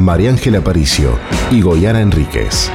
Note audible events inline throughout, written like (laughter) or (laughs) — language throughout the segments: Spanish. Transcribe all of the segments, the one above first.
María Ángela Paricio y Goyana Enríquez.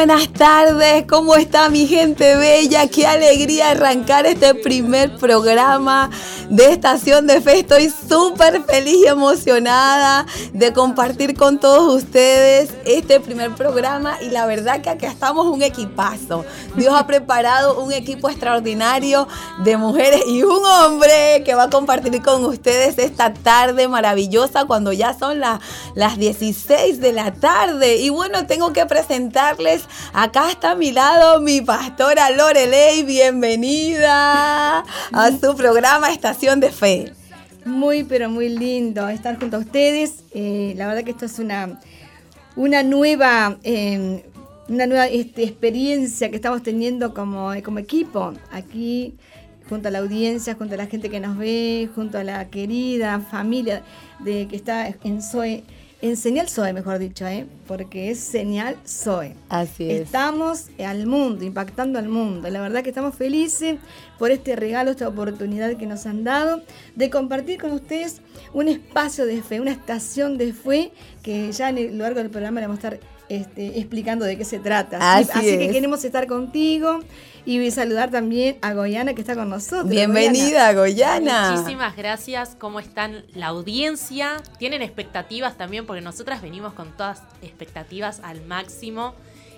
Buenas tardes. ¿Cómo está mi gente bella? Qué alegría arrancar este primer programa de Estación de Fe. Estoy súper feliz y emocionada de compartir con todos ustedes este primer programa y la verdad que acá estamos un equipazo. Dios ha preparado un equipo extraordinario de mujeres y un hombre que va a compartir con ustedes esta tarde maravillosa cuando ya son la- las 16 de la tarde. Y bueno, tengo que presentarles, acá está a mi lado mi pastora Lorelei, bienvenida a su programa Estación de Fe. Muy, pero muy lindo estar junto a ustedes. Eh, la verdad que esto es una, una nueva, eh, una nueva este, experiencia que estamos teniendo como, como equipo aquí, junto a la audiencia, junto a la gente que nos ve, junto a la querida familia de que está en Zoe, en Señal Zoe, mejor dicho, ¿eh? porque es Señal Zoe. Así es. Estamos al mundo, impactando al mundo. La verdad que estamos felices por este regalo, esta oportunidad que nos han dado de compartir con ustedes un espacio de fe, una estación de fe que ya en el- a lo largo del programa le vamos a estar este, explicando de qué se trata. Así que es. queremos estar contigo y saludar también a Goyana que está con nosotros. Bienvenida, Goyana. Muchísimas gracias. ¿Cómo están la audiencia? ¿Tienen expectativas también? Porque nosotras venimos con todas expectativas al máximo.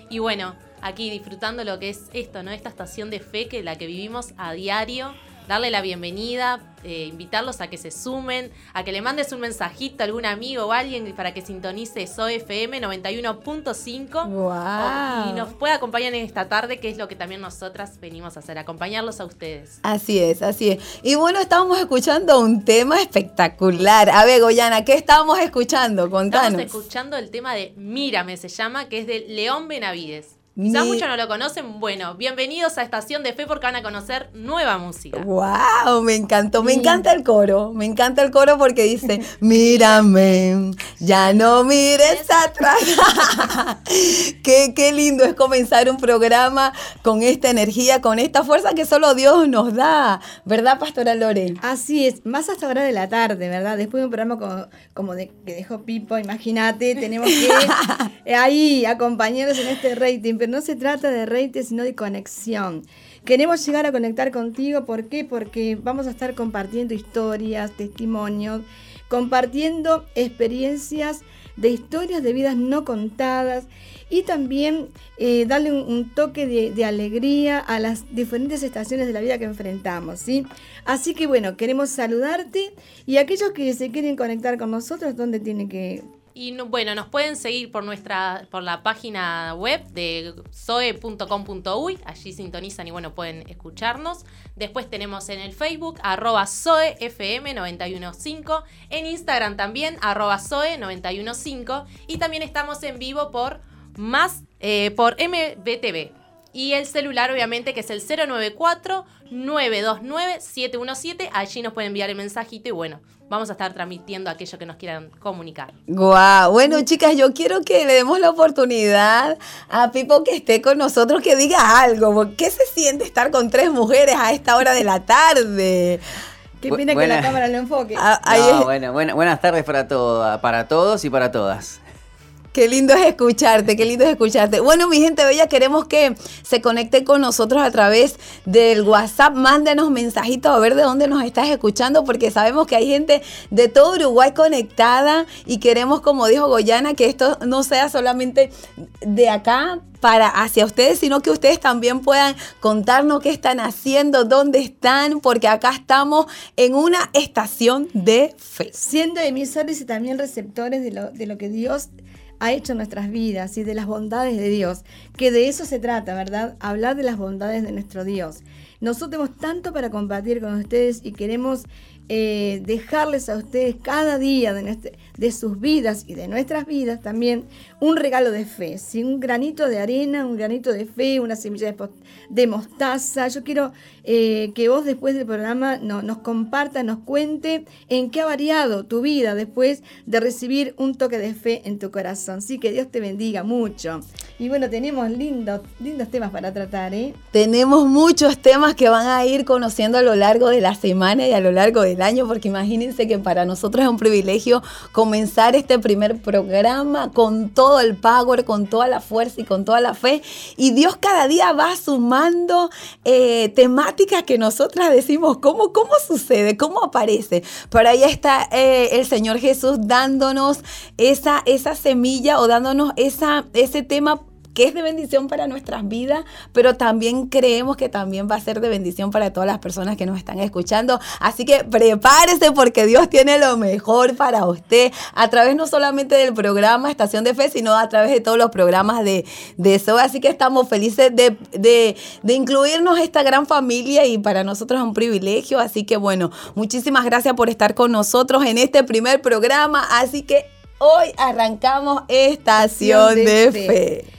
Y bueno, aquí disfrutando lo que es esto, ¿no? Esta estación de fe que la que vivimos a diario. Darle la bienvenida, eh, invitarlos a que se sumen, a que le mandes un mensajito a algún amigo o alguien para que sintonice SOFM 91.5 Guau. y nos pueda acompañar en esta tarde, que es lo que también nosotras venimos a hacer, acompañarlos a ustedes. Así es, así es. Y bueno, estábamos escuchando un tema espectacular. A ver, Goyana, ¿qué estábamos escuchando? Contanos. Estamos escuchando el tema de Mírame, se llama, que es de León Benavides. Quizás Mi- muchos no lo conocen. Bueno, bienvenidos a Estación de Fe porque van a conocer nueva música. Wow, me encantó, me encanta el coro, me encanta el coro porque dice, (laughs) mírame, ya no mires atrás. (laughs) qué, qué lindo es comenzar un programa con esta energía, con esta fuerza que solo Dios nos da, ¿verdad, Pastora Lore? Así es, más hasta hora de la tarde, ¿verdad? Después de un programa como, como de, que dejó Pipo, imagínate, tenemos que eh, (laughs) ahí acompañarnos en este rating, no se trata de rating, sino de conexión. Queremos llegar a conectar contigo, ¿por qué? Porque vamos a estar compartiendo historias, testimonios, compartiendo experiencias de historias de vidas no contadas y también eh, darle un, toque de, de alegría a las diferentes estaciones de la vida que enfrentamos, ¿sí? Así que bueno, queremos saludarte y aquellos que se quieren conectar con nosotros, ¿dónde tienen que...? Y no- bueno, nos pueden seguir por nuestra por la página web de zoe.com.uy, allí sintonizan y bueno, pueden escucharnos. Después tenemos en el Facebook arroba zoefm915, en Instagram también arroba zoe915 y también estamos en vivo por más eh, por MBTV. Y el celular, obviamente, que es el 094-929-717. Allí nos pueden enviar el mensajito y bueno, vamos a estar transmitiendo aquello que nos quieran comunicar. Guau, bueno chicas, yo quiero que le demos la oportunidad a Pipo que esté con nosotros, que diga algo. ¿Qué se siente estar con tres mujeres a esta hora de la tarde? Qué Bu- pena que la cámara lo enfoque. Ah, ahí No, es- bueno, buena- buenas tardes para, todo, para todos y para todas. Qué lindo es escucharte, qué lindo es escucharte. Bueno, mi gente bella, queremos que se conecte con nosotros a través del WhatsApp. Mándenos mensajitos a ver de dónde nos estás escuchando, porque sabemos que hay gente de todo Uruguay conectada y queremos, como dijo Goyana, que esto no sea solamente de acá para hacia ustedes, sino que ustedes también puedan contarnos qué están haciendo, dónde están, porque acá estamos en una estación de fe. Siendo emisores y también receptores de lo, de lo que Dios ha hecho nuestras vidas y de las bondades de Dios, que de eso se trata, ¿verdad? Hablar de las bondades de nuestro Dios. Nosotros tenemos tanto para compartir con ustedes y queremos eh, dejarles a ustedes cada día de, de, sus vidas y de nuestras vidas también un regalo de fe, ¿sí? un granito de arena, un granito de fe, una semilla de, mostaza. Yo quiero eh, que vos después del programa nos compartas, nos cuente en qué ha variado tu vida después de recibir un toque de fe en tu corazón. Sí, que Dios te bendiga mucho. Y bueno, tenemos lindos, lindos temas para tratar. ¿eh? Tenemos muchos temas que van a ir conociendo a lo largo de la semana y a lo largo de año, porque imagínense que para nosotros es un privilegio comenzar este primer programa con todo el power, con toda la fuerza y con toda la fe. Y Dios cada día va sumando eh, temáticas que nosotras decimos, ¿cómo, ¿cómo sucede? ¿Cómo aparece? Pero ahí está eh, el Señor Jesús dándonos esa, esa semilla o dándonos esa, ese tema que es de bendición para nuestras vidas, pero también creemos que también va a ser de bendición para todas las personas que nos están escuchando. Así que prepárese porque Dios tiene lo mejor para usted a través no solamente del programa Estación de Fe, sino a través de todos los programas de, de eso. Así que estamos felices de, de, de incluirnos esta gran familia y para nosotros es un privilegio. Así que bueno, muchísimas gracias por estar con nosotros en este primer programa. Así que hoy arrancamos Estación de, Fe.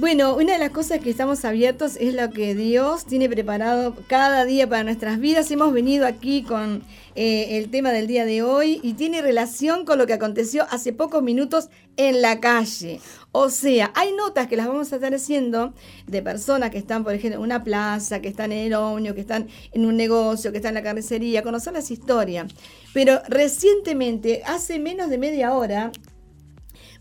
Bueno, una de las cosas que estamos abiertos es lo que Dios tiene preparado cada día para nuestras vidas. Hemos venido aquí con eh, el tema del día de hoy y tiene relación con lo que aconteció hace pocos minutos en la calle. O sea, hay notas que las vamos a estar haciendo de personas que están, por ejemplo, en una plaza, que están en el ómnibus, que están en un negocio, que están en la carnicería, conocer las historias. Pero recientemente, hace menos de media hora,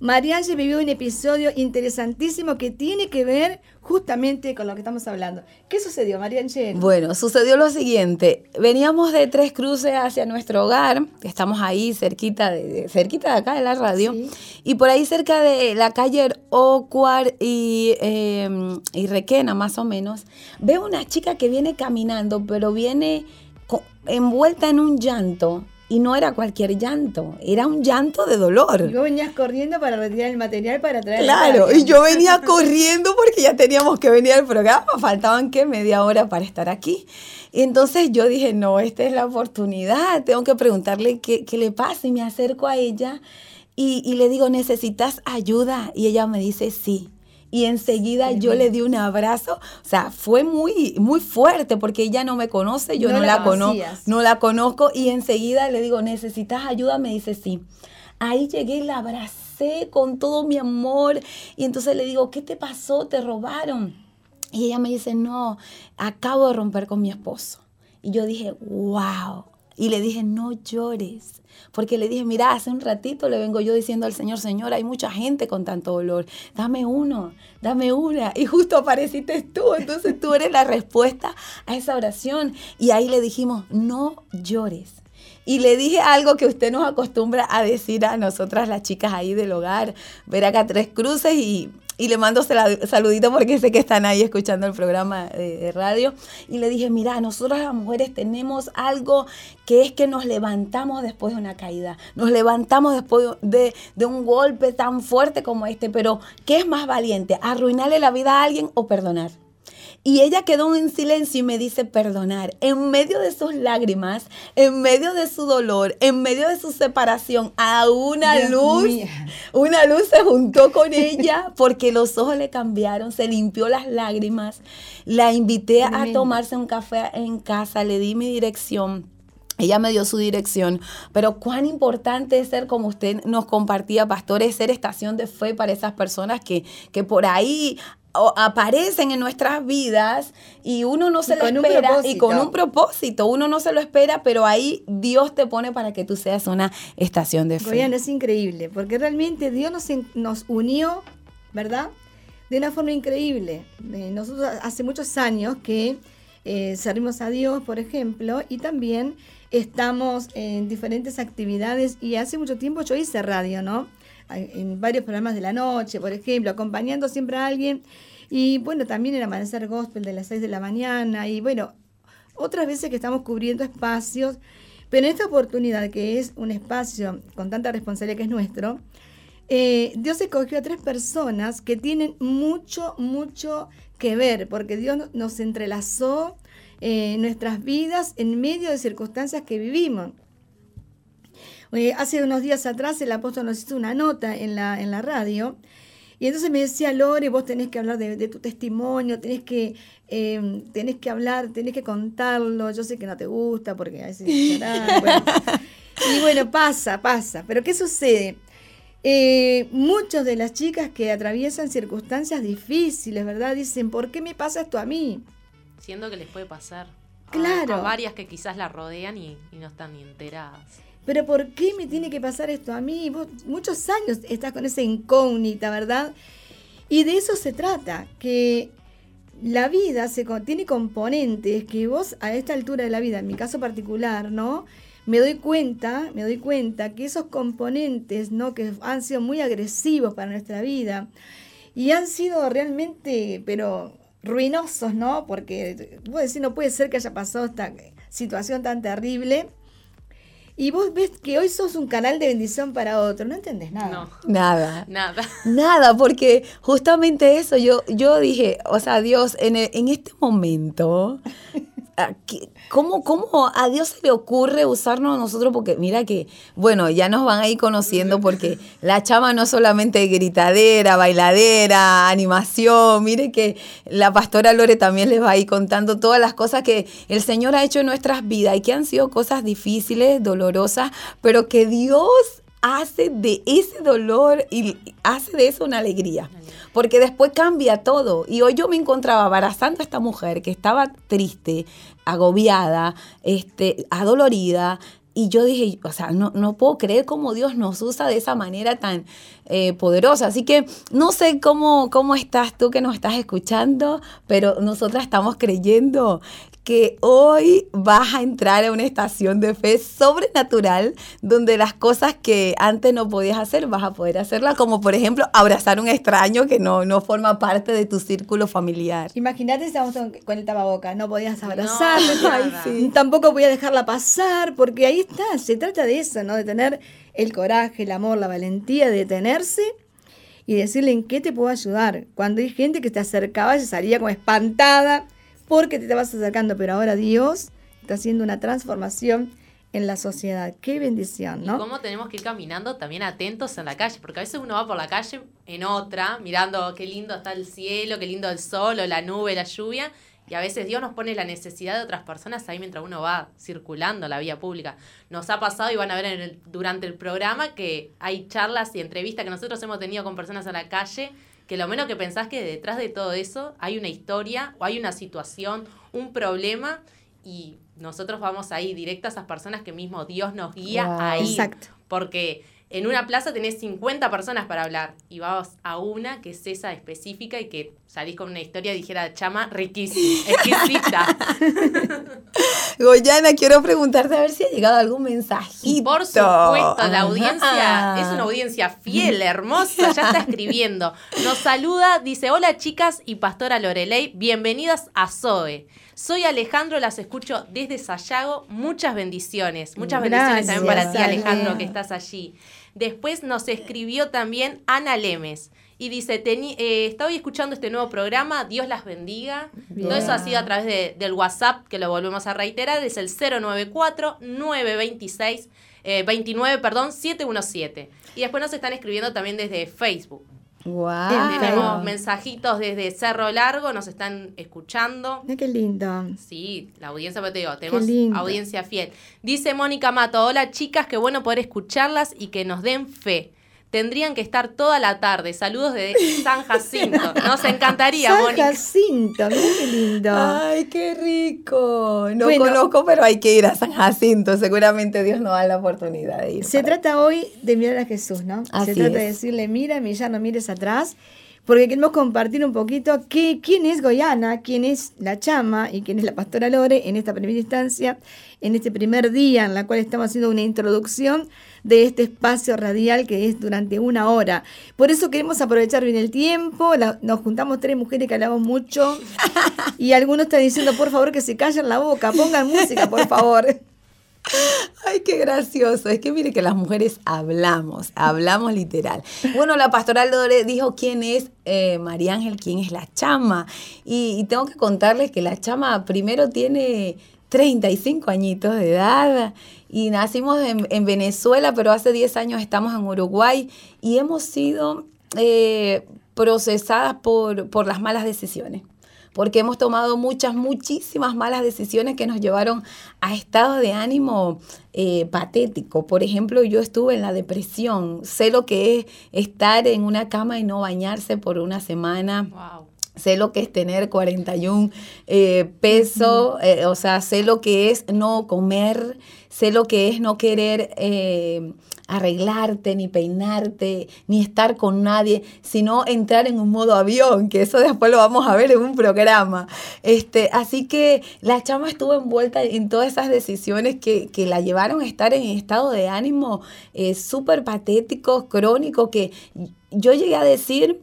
Marianne vivió un episodio interesantísimo que tiene que ver justamente con lo que estamos hablando. ¿Qué sucedió, Marianne? Bueno, sucedió lo siguiente. Veníamos de Tres Cruces hacia nuestro hogar, estamos ahí cerquita de, cerquita de acá de la radio, y por ahí cerca de la calle Ocuar y, em, y Requena, más o menos, veo una chica que viene caminando, pero viene envuelta en un llanto y no era cualquier llanto, era un llanto de dolor. Y vos venías corriendo para retirar el material para traer. Claro, y yo venía corriendo porque ya teníamos que venir al programa, faltaban que media hora para estar aquí. Y entonces yo dije, no, esta es la oportunidad, tengo que preguntarle qué, qué le pasa y me acerco a ella y, y le digo, ¿necesitas ayuda? Y ella me dice, sí y enseguida yo le di un abrazo. O sea, fue muy, muy fuerte porque ella no me conoce, yo no, la, conozco, no la conozco y enseguida le digo, ¿necesitas ayuda? Me dice sí. Ahí llegué y la abracé con todo mi amor y entonces le digo, ¿qué te pasó? ¿Te robaron? Y ella me dice, no, acabo de romper con mi esposo. Y yo dije, wow. Y le dije, no llores porque le dije, mira, hace un ratito le vengo yo diciendo al Señor, Señor, hay mucha gente con tanto dolor, dame uno, dame una. Y justo apareciste tú, entonces tú eres la respuesta a esa oración. Y ahí le dijimos, no llores. Y le dije algo que usted nos acostumbra a decir a nosotras las chicas ahí del hogar, ver acá tres cruces y y le mando saludito porque sé que están ahí escuchando el programa de, radio. Y le dije, mira, nosotros las mujeres tenemos algo que es que nos levantamos después de una caída, nos levantamos después de, de un golpe tan fuerte como este, pero ¿qué es más valiente? ¿Arruinarle la vida a alguien o perdonar? Y ella quedó en silencio y me dice perdonar. En medio de sus lágrimas, en medio de su dolor, en medio de su separación, a una luz, una luz se juntó con ella (laughs) porque los ojos le cambiaron, se limpió las lágrimas. La invité a tomarse un café en casa, le di mi dirección. Ella me dio su dirección, pero cuán importante es ser como usted nos compartía, pastores, ser estación de fe para esas personas que, que por ahí aparecen en nuestras vidas y uno no se lo espera y con un propósito, uno no se lo espera, pero ahí Dios te pone para que tú seas una estación de fe. es increíble, porque realmente Dios nos, nos unió, ¿verdad? De una forma increíble. Eh, nosotros hace muchos años que eh, servimos a Dios, por ejemplo, y también estamos en diferentes actividades y hace mucho tiempo yo hice radio, ¿no? En varios programas de la noche, por ejemplo, acompañando siempre a alguien. Y bueno, también en Amanecer Gospel de las 6 de la mañana. Y bueno, otras veces que estamos cubriendo espacios. Pero en esta oportunidad, que es un espacio con tanta responsabilidad que es nuestro, eh, Dios escogió a tres personas que tienen mucho, mucho que ver, porque Dios nos entrelazó eh, nuestras vidas en medio de circunstancias que vivimos. Eh, hace unos días atrás el apóstol nos hizo una nota en la, en la radio y entonces me decía, Lore, vos tenés que hablar de, tu testimonio, tenés que, em, tenés que hablar, tenés que contarlo. Yo sé que no te gusta porque a veces (laughs) llorar, Y bueno, pasa, pasa. Pero ¿qué sucede? Eh, muchas de las chicas que atraviesan circunstancias difíciles, ¿verdad? Dicen, ¿por qué me pasa esto a mí? Siendo que les puede pasar. Claro. A, varias que quizás la rodean y, no están ni enteradas. Pero ¿por qué me tiene que pasar esto a mí? Vos muchos años estás con esa incógnita, ¿verdad? Y de eso se trata, que la vida se, tiene componentes que vos a esta altura de la vida, en mi caso particular, ¿no? me doy cuenta, me doy cuenta que esos componentes, ¿no? Que han sido muy agresivos para nuestra vida y han sido realmente, pero ruinosos, ¿no? Porque, vos decís, no puede ser que haya pasado esta situación tan terrible. Y vos ves que hoy sos un canal de bendición para otro, no entendés nada. No. Nada. Nada. Nada, porque justamente eso, yo, yo dije, o sea, Dios, en, en este momento, ¿Cómo, ¿Cómo a Dios se le ocurre usarnos a nosotros? Porque mira que, bueno, ya nos van a ir conociendo porque la chama no solamente gritadera, bailadera, animación, mire que la pastora Lore también les va a ir contando todas las cosas que el Señor ha hecho en nuestras vidas y que han sido cosas difíciles, dolorosas, pero que Dios hace de ese dolor y hace de eso una alegría porque después cambia todo. Y hoy yo me encontraba abrazando a esta mujer que estaba triste, agobiada, este, adolorida, y yo dije, o sea, no, no puedo creer cómo Dios nos usa de esa manera tan eh, poderosa. Así que no sé cómo, cómo estás tú que nos estás escuchando, pero nosotras estamos creyendo que hoy vas a entrar a una estación de fe sobrenatural donde las cosas que antes no podías hacer vas a poder hacerlas, como por ejemplo abrazar a un extraño que no, no forma parte de tu círculo familiar. Imagínate, estamos con el tapaboca, no podías abrazarla, (laughs) tampoco podías dejarla pasar, porque ahí está, se trata de eso, ¿no? De tener el coraje, el amor, la valentía de detenerse y decirle en qué te puedo ayudar. Cuando hay gente que te acercaba y salía como espantada porque te estabas acercando, pero ahora Dios está haciendo una transformación en la sociedad. Qué bendición, ¿no? Y cómo tenemos que ir caminando también atentos en la calle, porque a veces uno va por la calle en otra, mirando qué lindo está el cielo, qué lindo el sol o la nube, la lluvia, y a veces Dios nos pone la necesidad de otras personas ahí mientras uno va circulando la vía pública. Nos ha pasado y van a ver en el, durante el programa que hay charlas y entrevistas que nosotros hemos tenido con personas en la calle que lo menos que pensás que detrás de todo eso hay una historia o hay una situación, un problema y nosotros vamos ahí directo a esas personas que mismo Dios nos guía ahí. Exacto. Porque en una plaza tenés 50 personas para hablar y vamos a una que es esa específica y que salís con una historia, dijera Chama, riquísima, (laughs) exquisita. Goyana, quiero preguntarte a ver si ha llegado algún mensajito. Por supuesto, la audiencia es una audiencia fiel, hermosa, ya está escribiendo. Nos saluda, dice, hola chicas y pastora Lorelei, bienvenidas a Zoe. Soy Alejandro, las escucho desde Sayago. Muchas bendiciones. Muchas bendiciones también para ti, Alejandro, que estás allí. Después nos escribió también Ana Lemes y dice, eh, estaba escuchando este nuevo programa, Dios las bendiga. Todo eso ha sido a través del WhatsApp, que lo volvemos a reiterar, es el 094-926, 29, eh, perdón, 717. Y después nos están escribiendo también desde Facebook. Wow. Tenemos mensajitos desde Cerro Largo, nos están escuchando. qué lindo. Sí, la audiencia, pero te digo, tenemos audiencia fiel. Dice Mónica Mato, hola chicas, qué bueno poder escucharlas y que nos den fe tendrían que estar toda la tarde. Saludos de (laughs) San Jacinto. Nos encantaría, San Jacinto, mira qué lindo. Ay, qué rico. No conozco, pero hay que ir a San Jacinto. Seguramente Dios nos da la oportunidad de ir. Se trata hoy de mirar a Jesús, ¿no? Se trata de decirle, mira, ya no mires atrás. Porque queremos compartir un poquito qué, quién es Goyana, quién es la chama y quién es la pastora Lore en esta primera instancia, en este primer día en la cual estamos haciendo una introducción de este espacio radial que es durante una hora. Por eso queremos aprovechar bien el tiempo, nos juntamos tres mujeres que hablamos mucho (laughs) y algunos están diciendo, por favor, que se callen la boca, pongan música, por favor. (laughs) Ay, qué gracioso. Es que mire que las mujeres hablamos, hablamos literal. Bueno, la pastoral Lore dijo quién es eh, María Ángel, quién es la chama. Y, tengo que contarles que la chama primero tiene 35 añitos de edad y nacimos en, Venezuela, pero hace 10 años estamos en Uruguay y hemos sido eh, procesadas por, por las malas decisiones porque hemos tomado muchas, muchísimas malas decisiones que nos llevaron a estado de ánimo eh, patético. Por ejemplo, yo estuve en la depresión, sé lo que es estar en una cama y no bañarse por una semana. Sé lo que es tener 41 eh, pesos, eh, o sea, sé lo que es no comer, sé lo que es no querer eh, arreglarte, ni peinarte, ni estar con nadie, sino entrar en un modo avión, que eso después lo vamos a ver en un programa. Este, así que la chama estuvo envuelta en todas esas decisiones que, que la llevaron a estar en estado de ánimo eh, súper patético, crónico, que yo llegué a decir...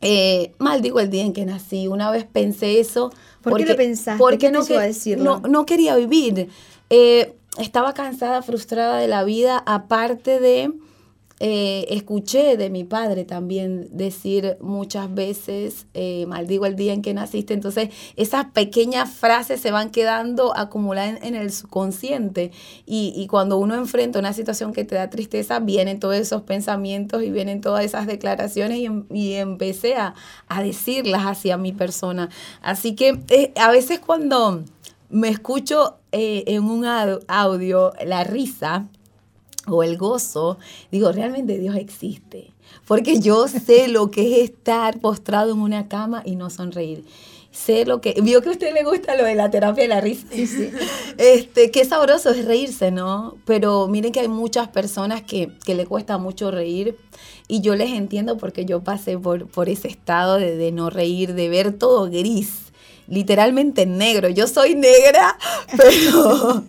Eh, maldigo el día en que nací. Una vez pensé eso. ¿Por porque, qué lo pensaste? Porque no, que, no, no, quería vivir. Eh, estaba cansada, frustrada de la vida, aparte de, eh, escuché de mi padre también decir muchas veces, eh, maldigo el día en que naciste, entonces esas pequeñas frases se van quedando acumuladas en, el subconsciente y, cuando uno enfrenta una situación que te da tristeza, vienen todos esos pensamientos y vienen todas esas declaraciones y, em, empecé a, decirlas hacia mi persona. Así que eh, a veces cuando me escucho eh, en un audio la risa o el gozo, digo, realmente Dios existe. Porque yo sé lo que es estar postrado en una cama y no sonreír. Sé lo que. Vio que a usted le gusta lo de la terapia de la risa. Sí, sí. (laughs) Este, qué sabroso es reírse, ¿no? Pero miren que hay muchas personas que, que le cuesta mucho reír. Y yo les entiendo porque yo pasé por, por ese estado de, de no reír, de ver todo gris literalmente negro. Yo soy negra, (laughs) pero,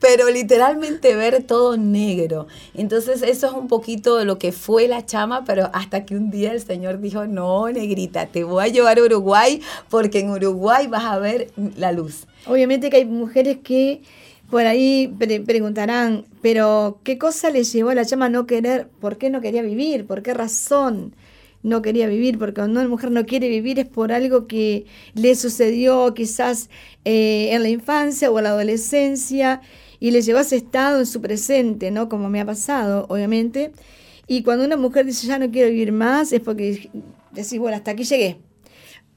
pero literalmente ver todo negro. Entonces eso es un poquito de lo que fue la chama, pero hasta que un día el Señor dijo, no, negrita, te voy a llevar a Uruguay porque en Uruguay vas a ver la luz. Obviamente que hay mujeres que por ahí preguntarán, pero ¿qué cosa le llevó a la chama a no querer? ¿Por qué no quería vivir? ¿Por qué razón? No quería vivir, porque cuando una mujer no quiere vivir es por algo que le sucedió quizás eh, en la infancia o en la adolescencia y le llevó a ese estado en su presente, ¿no? Como me ha pasado, obviamente. Y cuando una mujer dice, ya no quiero vivir más, es porque decís, bueno, hasta aquí llegué.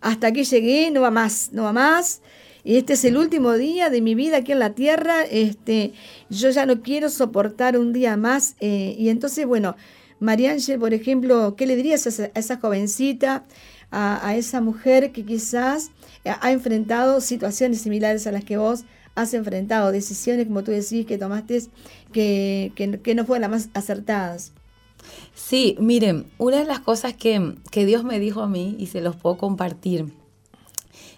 Hasta aquí llegué, no va más, no va más. Y este es el último día de mi vida aquí en la tierra. Este, yo ya no quiero soportar un día más. Eh, y entonces, bueno, María Ángel, por ejemplo, ¿qué le dirías a esa, jovencita, a, esa mujer que quizás ha enfrentado situaciones similares a las que vos has enfrentado, decisiones, como tú decís, que tomaste que, que, no fueron las más acertadas? Sí, miren, una de las cosas que, Dios me dijo a mí, y se los puedo compartir,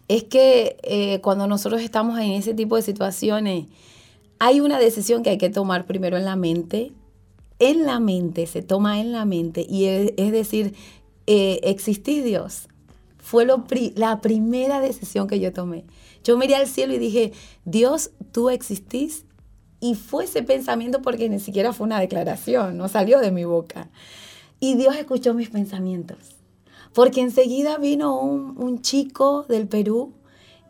es que eh, cuando nosotros estamos en ese tipo de situaciones, hay una decisión que hay que tomar primero en la mente en la mente, se toma en la mente, y es, decir, eh, Dios. Fue lo la primera decisión que yo tomé. Yo miré al cielo y dije, Dios, tú existís. Y fue ese pensamiento porque ni siquiera fue una declaración, no salió de mi boca. Y Dios escuchó mis pensamientos. Porque enseguida vino un, un chico del Perú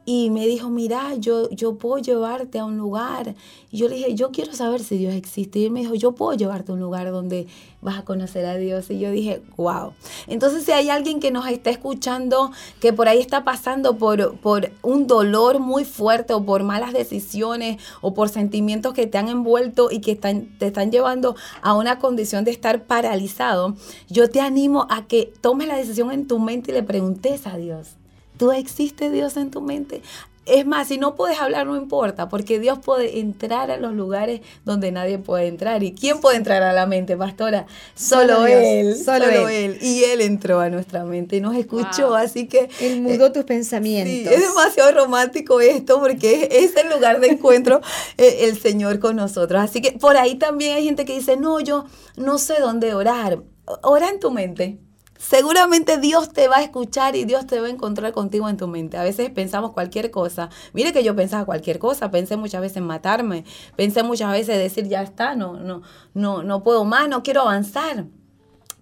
y me dijo, mira, yo, yo puedo llevarte a un lugar. Y yo le dije, yo quiero saber si Dios existe. Y él me dijo, yo puedo llevarte a un lugar donde vas a conocer a Dios. Y yo dije, wow. Entonces, si hay alguien que nos está escuchando, que por ahí está pasando por, por un dolor muy fuerte o por malas decisiones o por sentimientos que te han envuelto y que están, te están llevando a una condición de estar paralizado, yo te animo a que tomes la decisión en tu mente y le preguntes a Dios. ¿Tú existe Dios en tu mente? Es más, si no puedes hablar, no importa, porque Dios puede entrar a los lugares donde nadie puede entrar. ¿Y quién puede entrar a la mente, pastora? Solo, Él, solo, él. Y Él entró a nuestra mente y nos escuchó, así que... Él mudó tus pensamientos. es demasiado romántico esto porque es, el lugar de encuentro (laughs) eh, el Señor con nosotros. Así que por ahí también hay gente que dice, no, yo no sé dónde orar. Ora en tu mente seguramente Dios te va a escuchar y Dios te va a encontrar contigo en tu mente. A veces pensamos cualquier cosa. Mire que yo pensaba cualquier cosa, pensé muchas veces en matarme, pensé muchas veces decir ya está, no, no, no, no puedo más, no quiero avanzar.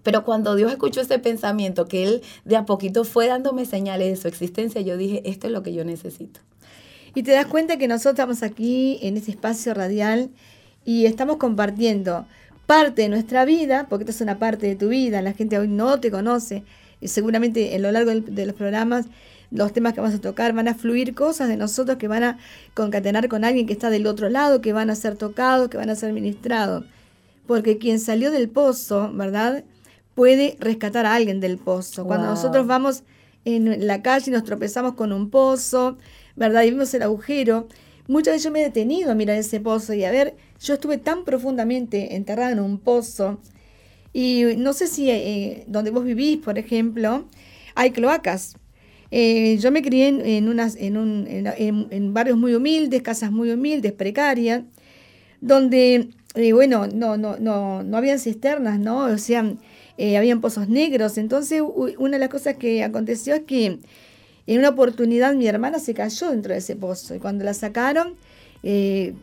Pero cuando Dios escuchó ese pensamiento, que Él de a poquito fue dándome señales de su existencia, yo dije, esto es lo que yo necesito. Y te das cuenta que nosotros estamos aquí en este espacio radial y estamos compartiendo parte de nuestra vida, porque esta es una parte de tu vida, la gente hoy no te conoce y seguramente a lo largo de los programas los temas que vamos a tocar van a fluir cosas de nosotros que van a concatenar con alguien que está del otro lado, que van a ser tocados, que van a ser ministrados. Porque quien salió del pozo, ¿verdad? Puede rescatar a alguien del pozo. Cuando nosotros vamos en la calle y nos tropezamos con un pozo, ¿verdad? Y vimos el agujero, muchas veces yo me he detenido a mirar ese pozo y a ver yo estuve tan profundamente enterrada en un pozo y no sé si eh, donde vos vivís, por ejemplo, hay cloacas. Eh, yo me crié en, unas, en, un, en, barrios muy humildes, casas muy humildes, precarias, donde, eh, bueno, no, no, no, no habían cisternas, ¿no? O sea, habían pozos negros. Entonces, una de las cosas que aconteció es que en una oportunidad mi hermana se cayó dentro de ese pozo y cuando la sacaron, eh,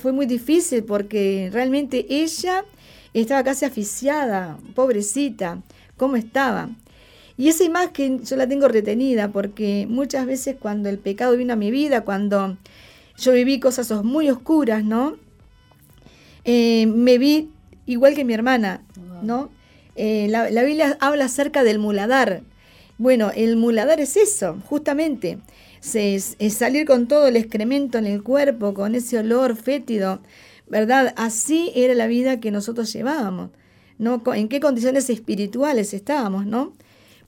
fue muy difícil porque realmente ella estaba casi asfixiada, pobrecita, cómo estaba. Y esa imagen yo la tengo retenida porque muchas veces cuando el pecado vino a mi vida, cuando yo viví cosas muy oscuras, ¿no? Eh, me vi igual que mi hermana, ¿no? Eh, la, la, Biblia habla acerca del muladar. Bueno, el muladar es eso, justamente es, salir con todo el excremento en el cuerpo, con ese olor fétido, ¿verdad? Así era la vida que nosotros llevábamos, ¿no? En qué condiciones espirituales estábamos, ¿no?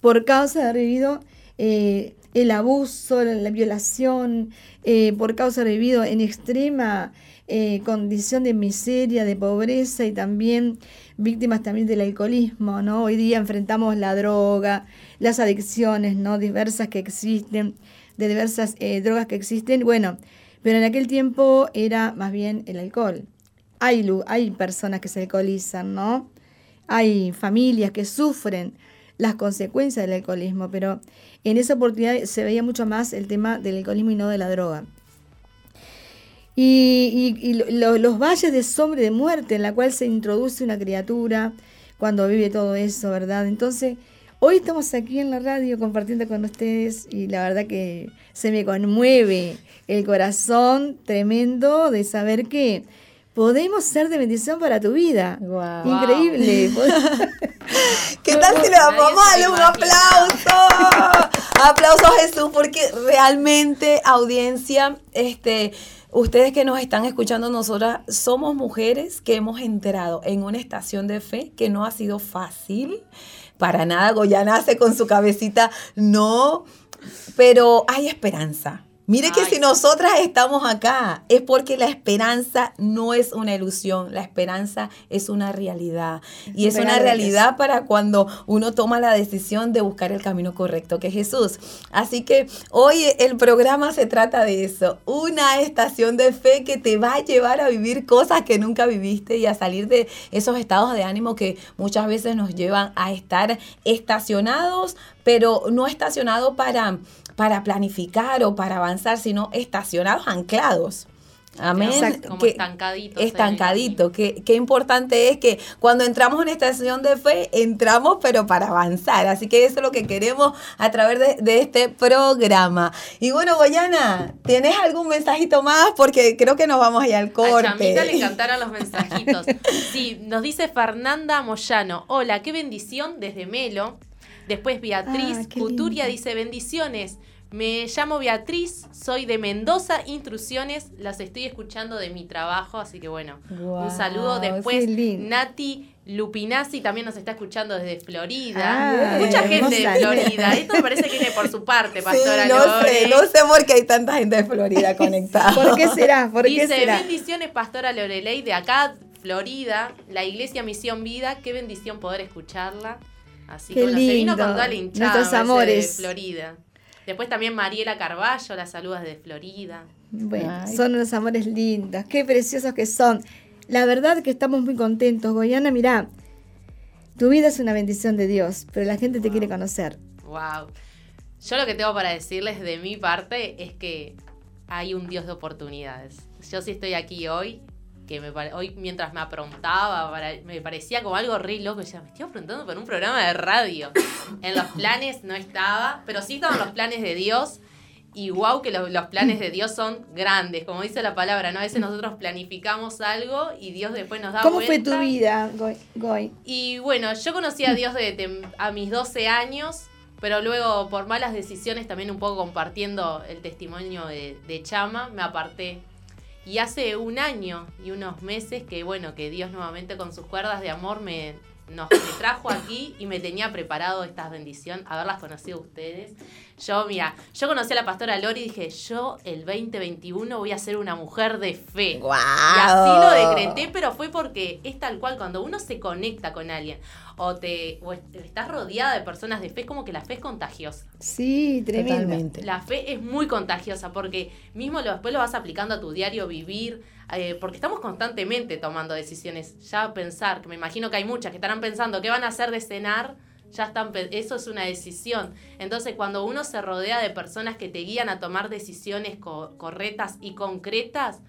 Por causa de haber vivido eh, el abuso, la, violación, eh, por causa de haber vivido en extrema eh, condición de miseria, de pobreza y también víctimas también del alcoholismo, ¿no? Hoy día enfrentamos la droga, las adicciones, ¿no? Diversas que existen de diversas eh, drogas que existen. Bueno, pero en aquel tiempo era más bien el alcohol. Hay, hay personas que se alcoholizan, ¿no? Hay familias que sufren las consecuencias del alcoholismo, pero en esa oportunidad se veía mucho más el tema del alcoholismo y no de la droga. Y, los valles de sombra de muerte en la cual se introduce una criatura cuando vive todo eso, ¿verdad? Entonces, Hoy estamos aquí en la radio compartiendo con ustedes y la verdad que se me conmueve el corazón tremendo de saber que podemos ser de bendición para tu vida. Increíble. (laughs) ¿Qué tal si le damos a un aplauso? (laughs) Aplausos a Jesús porque realmente audiencia, este Ustedes que nos están escuchando, nosotras somos mujeres que hemos entrado en una estación de fe que no ha sido fácil para nada. Goya nace con su cabecita, no, pero hay esperanza. Mire que si nosotras estamos acá es porque la esperanza no es una ilusión, la esperanza es una realidad. Y es una realidad para cuando uno toma la decisión de buscar el camino correcto, que es Jesús. Así que hoy el programa se trata de eso, una estación de fe que te va a llevar a vivir cosas que nunca viviste y a salir de esos estados de ánimo que muchas veces nos llevan a estar estacionados, pero no estacionados para para planificar o para avanzar, sino estacionados, anclados. Amén. Como estancaditos. Estancadito. Qué, qué, importante es que cuando entramos en esta estación de fe, entramos pero para avanzar. Así que eso es lo que queremos a través de, este programa. Y bueno, Goyana, ¿tienes algún mensajito más? Porque creo que nos vamos a ir al corte. A Chamita le encantaron los mensajitos. (laughs) Sí, nos dice Fernanda Moyano. Hola, qué bendición desde Melo. Después Beatriz ah, Futuria dice bendiciones. Me llamo Beatriz, soy de Mendoza Intrusiones, las estoy escuchando de mi trabajo, así que bueno, un saludo. Después Nati Lupinazzi también nos está escuchando desde Florida. Mucha gente de Florida. Esto me parece que viene por su parte, Pastora sí, no sé, no sé por qué hay tanta gente de Florida (laughs) conectada. ¿Por qué será? ¿Por Dice, qué será? bendiciones, Pastora Lorelei, de acá, Florida, la Iglesia Misión Vida. Qué bendición poder escucharla. Así que bueno, se vino con toda la hinchada Nuestros amores. de Florida. Después también Mariela Carballo, las saludas de Florida. Bueno, son unos amores lindos, qué preciosos que son. La verdad que estamos muy contentos, Goyana, mirá. Tu vida es una bendición de Dios, pero la gente te quiere conocer. Wow. Yo lo que tengo para decirles de mi parte es que hay un Dios de oportunidades. Yo sí estoy aquí hoy, que me hoy mientras me aprontaba, me parecía como algo re loco. Yo me estoy aprontando para un programa de radio. En los planes no estaba, pero sí estaban los planes de Dios. Y wow, que los planes de Dios son grandes, como dice la palabra, ¿no? A veces nosotros planificamos algo y Dios después nos da ¿Cómo fue tu vida, Goy? Y bueno, yo conocí a Dios de, a mis 12 años, pero luego por malas decisiones, también un poco compartiendo el testimonio de, de Chama, me aparté. Y hace un año y unos meses que, bueno, que Dios nuevamente con sus cuerdas de amor me, nos trajo aquí y me tenía preparado esta bendición, haberlas conocido ustedes. Yo, mira, yo conocí a la pastora Lori y dije, yo el 2021 voy a ser una mujer de fe. Y así lo decreté, pero fue porque es tal cual, cuando uno se conecta con alguien o te estás rodeada de personas de fe, es como que la fe es contagiosa. Sí, tremendamente. La fe es muy contagiosa porque mismo lo, después lo vas aplicando a tu diario vivir, eh, porque estamos constantemente tomando decisiones. Ya pensar, que me imagino que hay muchas que estarán pensando qué van a hacer de cenar, ya están, eso es una decisión. Entonces, cuando uno se rodea de personas que te guían a tomar decisiones correctas y concretas,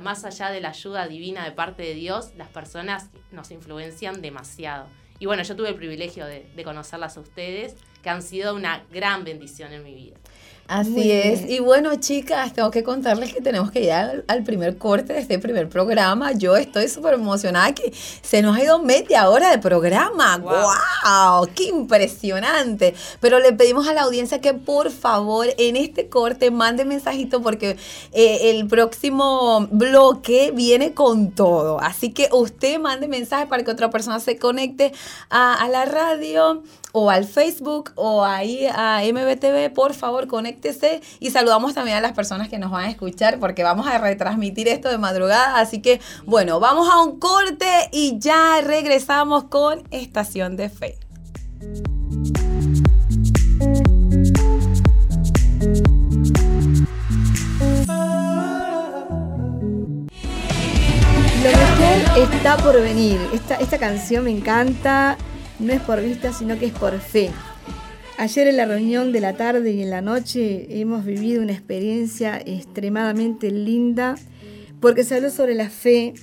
más allá de la ayuda divina de parte de Dios, las personas nos influencian demasiado. Y bueno, yo tuve el privilegio de, conocerlas a ustedes, que han sido una gran bendición en mi vida. Así es. Y bueno, chicas, tengo que contarles que tenemos que ir al, primer corte de este primer programa. Yo estoy súper emocionada que se nos ha ido media hora de programa. Wow. ¡Qué impresionante! Pero le pedimos a la audiencia que por favor en este corte mande mensajito porque eh, el próximo bloque viene con todo. Así que usted mande mensaje para que otra persona se conecte a, a la radio o al Facebook o ahí a MBTV, por favor, conéctese y saludamos también a las personas que nos van a escuchar porque vamos a retransmitir esto de madrugada. Así que, bueno, vamos a un corte y ya regresamos con Estación de Fe. Lo mejor está por venir. Esta, esta canción me encanta no es por vista, sino que es por fe. Ayer en la reunión de la tarde y en la noche hemos vivido una experiencia extremadamente linda porque se habló sobre la fe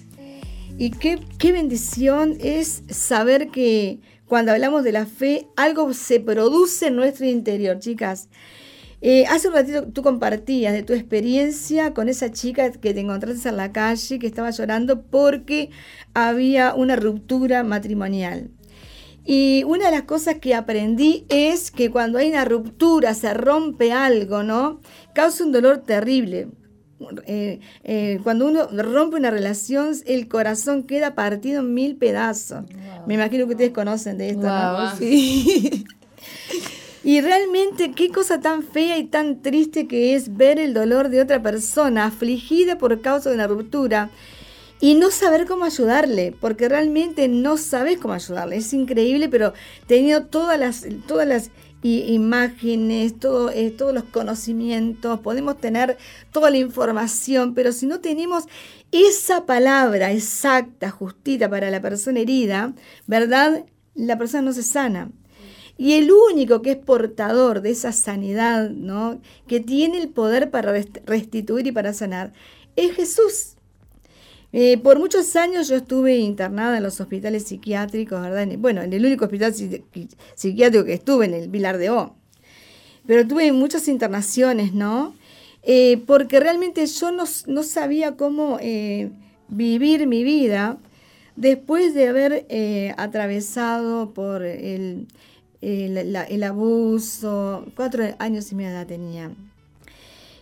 y qué, bendición es saber que cuando hablamos de la fe algo se produce en nuestro interior, chicas. Eh, hace un ratito tú compartías de tu experiencia con esa chica que te encontraste en la calle que estaba llorando porque había una ruptura matrimonial. Y una de las cosas que aprendí es que cuando hay una ruptura, se rompe algo, ¿no? Causa un dolor terrible. Eh, eh, cuando uno rompe una relación, el corazón queda partido en mil pedazos. Me imagino que ustedes conocen de esto, ¿no? (laughs) Sí. y realmente qué cosa tan fea y tan triste que es ver el dolor de otra persona afligida por causa de una ruptura y no saber cómo ayudarle, porque realmente no sabes cómo ayudarle. Es increíble, pero teniendo todas las, todas las imágenes, eh, todos los conocimientos, podemos tener toda la información, pero si no tenemos esa palabra exacta, justita para la persona herida, ¿verdad? La persona no se sana. Y el único que es portador de esa sanidad, ¿no? Que tiene el poder para restituir y para sanar, es Jesús. Eh, por muchos años yo estuve internada en los hospitales psiquiátricos, ¿verdad? Bueno, en el único hospital psiquiátrico que estuve, en el Vilar de O. Pero tuve muchas internaciones, ¿no? Eh, porque realmente yo no, sabía cómo eh, vivir mi vida después de haber atravesado por el, el abuso, cuatro años y media tenía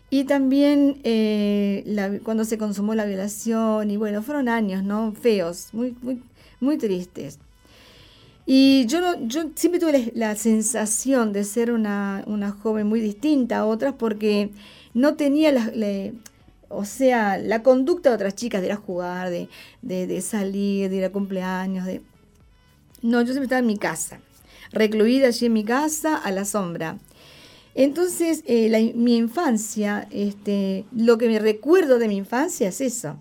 y también eh, cuando se consumó la violación, y bueno, fueron años, ¿no? Feos, muy, muy, muy tristes. Y yo, no, yo siempre tuve la, sensación de ser una, joven muy distinta a otras porque no tenía la, o sea, la conducta de otras chicas de ir a jugar, de, de salir, de ir a cumpleaños. De... No, yo siempre estaba en mi casa, recluida allí en mi casa a la sombra. Entonces, eh, mi infancia, este, lo que me recuerdo de mi infancia es eso.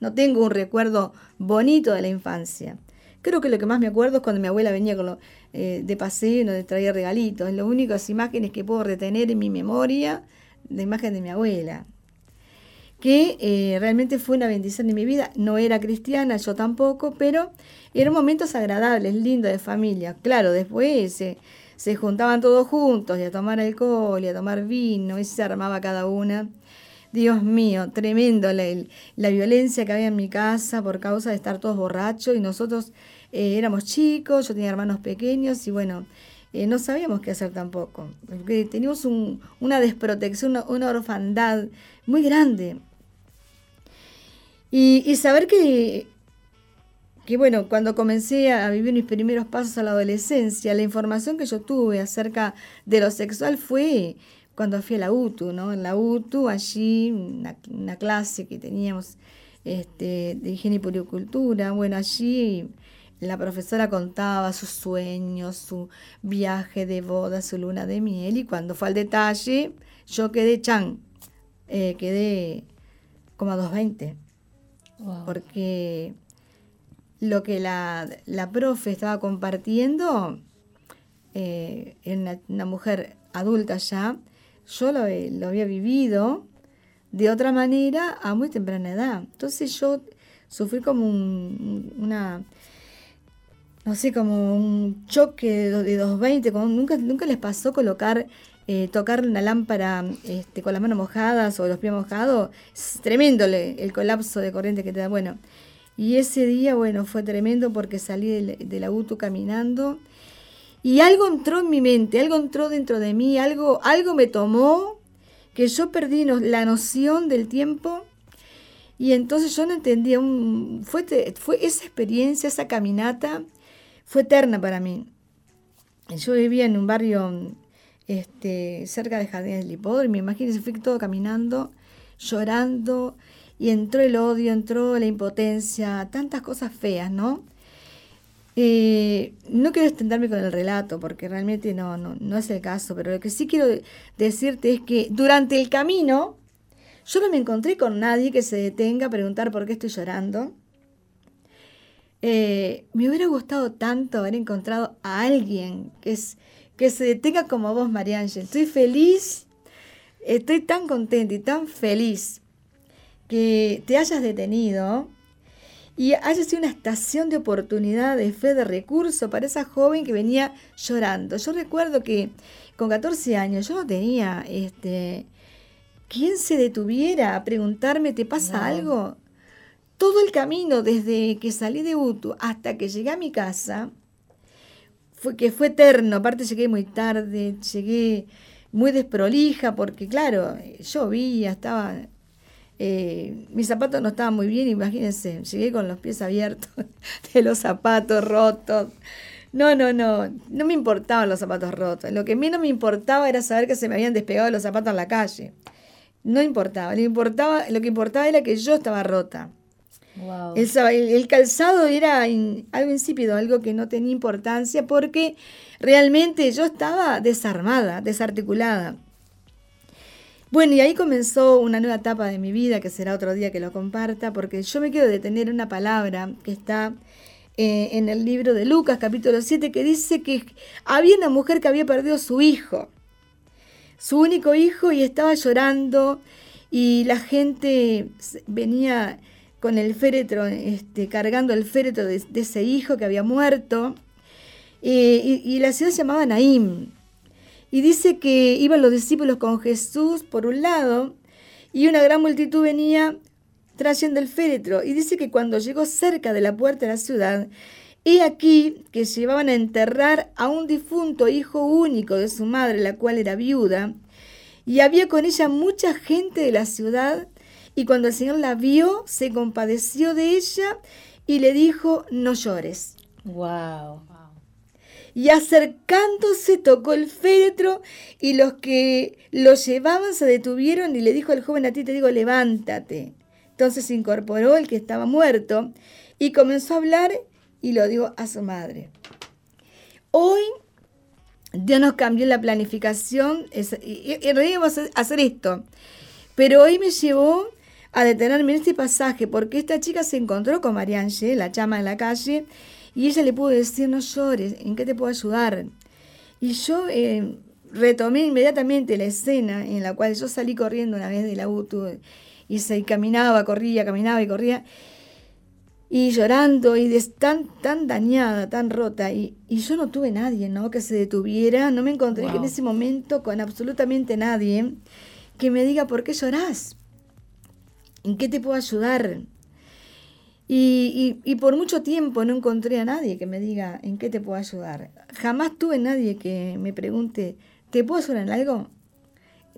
No tengo un recuerdo bonito de la infancia. Creo que lo que más me acuerdo es cuando mi abuela venía lo, eh, de paseo y nos traía regalitos. Es las únicas imágenes que puedo retener en mi memoria, la imagen de mi abuela. Que eh, realmente fue una bendición en mi vida. No era cristiana, yo tampoco, pero eran momentos agradables, lindos de familia. Claro, después se, juntaban todos juntos y a tomar alcohol y a tomar vino y se armaba cada una. Dios mío, tremendo la, la, violencia que había en mi casa por causa de estar todos borrachos y nosotros eh, éramos chicos, yo tenía hermanos pequeños y bueno, eh, no sabíamos qué hacer tampoco. Porque teníamos una desprotección, una, orfandad muy grande. Y, y saber que, que, bueno, cuando comencé a vivir mis primeros pasos a la adolescencia, la información que yo tuve acerca de lo sexual fue cuando fui a la UTU, ¿no? En la UTU, allí, una, clase que teníamos este, de higiene y puricultura, bueno, allí la profesora contaba sus sueños, su viaje de boda, su luna de miel, y cuando fue al detalle, yo quedé chan, eh, quedé como a 220. Porque lo que la, la, profe estaba compartiendo, eh, una, una mujer adulta ya, yo lo, lo había vivido de otra manera a muy temprana edad. Entonces yo sufrí como un, una, no sé, como un choque de, 220, como nunca, nunca les pasó colocar, eh, tocar una lámpara este, con las manos mojadas o los pies mojados, tremendo el colapso de corriente que te da. Bueno, y ese día, bueno, fue tremendo porque salí de, de la caminando y algo entró en mi mente, algo entró dentro de mí, algo, algo me tomó, que yo perdí la noción del tiempo. Y entonces yo no entendía, fue, fue esa experiencia, esa caminata, fue eterna para mí. Yo vivía en un barrio este, cerca de Jardines del Hipódromo, imagínense, fui todo caminando, llorando, y entró el odio, entró la impotencia, tantas cosas feas, ¿no? Eh, no quiero extenderme con el relato porque realmente no, no, no es el caso, pero lo que sí quiero decirte es que durante el camino yo no me encontré con nadie que se detenga a preguntar por qué estoy llorando. Eh, me hubiera gustado tanto haber encontrado a alguien que, es, que se detenga como vos, María Ángel. Estoy feliz, estoy tan contenta y tan feliz que te hayas detenido y haya sido una estación de oportunidad, de fe, de recurso para esa joven que venía llorando. Yo recuerdo que con 14 años yo no tenía este, quien se detuviera a preguntarme, ¿te pasa algo? Todo el camino desde que salí de Utu hasta que llegué a mi casa, fue, que fue eterno, aparte llegué muy tarde, llegué muy desprolija, porque claro, llovía, estaba eh, mis zapatos no estaban muy bien, imagínense, llegué con los pies abiertos (laughs) de los zapatos rotos. No, no, no, no me importaban los zapatos rotos. Lo que menos me importaba era saber que se me habían despegado los zapatos en la calle. No importaba, lo, importaba, lo que importaba era que yo estaba rota. El, calzado era algo insípido, algo que no tenía importancia porque realmente yo estaba desarmada, desarticulada. Bueno, y ahí comenzó una nueva etapa de mi vida, que será otro día que lo comparta, porque yo me quiero detener en una palabra que está eh, en el libro de Lucas, capítulo 7, que dice que había una mujer que había perdido su hijo, su único hijo, y estaba llorando, y la gente venía con el féretro, este, cargando el féretro de, ese hijo que había muerto, eh, y, y la ciudad se llamaba Naim. Y dice que iban los discípulos con Jesús por un lado y una gran multitud venía trayendo el féretro. Y dice que cuando llegó cerca de la puerta de la ciudad, he aquí que llevaban a enterrar a un difunto hijo único de su madre, la cual era viuda. Y había con ella mucha gente de la ciudad. Y cuando el Señor la vio, se compadeció de ella y le dijo, no llores. Wow y acercándose tocó el féretro y los que lo llevaban se detuvieron y le dijo al joven a ti te digo levántate. Entonces se incorporó el que estaba muerto y comenzó a hablar y lo dio a su madre. Hoy Dios nos cambió la planificación, y en realidad íbamos a hacer esto, pero hoy me llevó a detenerme en este pasaje porque esta chica se encontró con María la chama en la calle, Y ella le pudo decir, no llores, ¿en qué te puedo ayudar? Y yo eh, retomé inmediatamente la escena en la cual yo salí corriendo una vez del auto y se caminaba, corría, caminaba y corría y llorando y tan, tan dañada, tan rota. Y, yo no tuve nadie, ¿no? Que se detuviera, no me encontré en ese momento con absolutamente nadie que me diga por qué llorás, en qué te puedo ayudar. Y, y, por mucho tiempo no encontré a nadie que me diga en qué te puedo ayudar. Jamás tuve nadie que me pregunte, ¿te puedo ayudar en algo?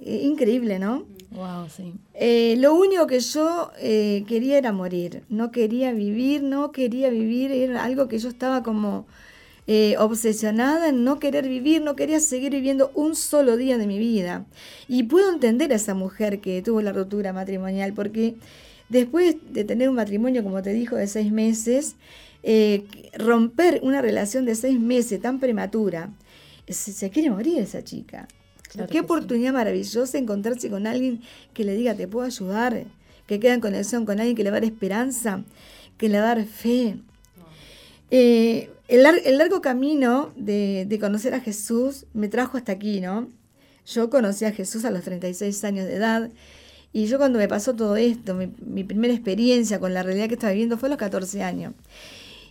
Eh, increíble, ¿no? Wow, sí. Eh, lo único que yo eh, quería era morir. No quería vivir, no quería vivir. Era algo que yo estaba como obsesionada en no querer vivir, no quería seguir viviendo un solo día de mi vida. Y puedo entender a esa mujer que tuvo la rotura matrimonial, porque después de tener un matrimonio, como te dijo, de seis meses, romper una relación de seis meses tan prematura, se quiere morir esa chica. Qué oportunidad maravillosa encontrarse con alguien que le diga, te puedo ayudar, que queda en conexión con alguien que le va a dar esperanza, que le va a dar fe. Eh, el, largo camino de, conocer a Jesús me trajo hasta aquí, ¿no? Yo conocí a Jesús a los 36 años de edad y yo cuando me pasó todo esto, mi, primera experiencia con la realidad que estaba viviendo fue a los 14 años.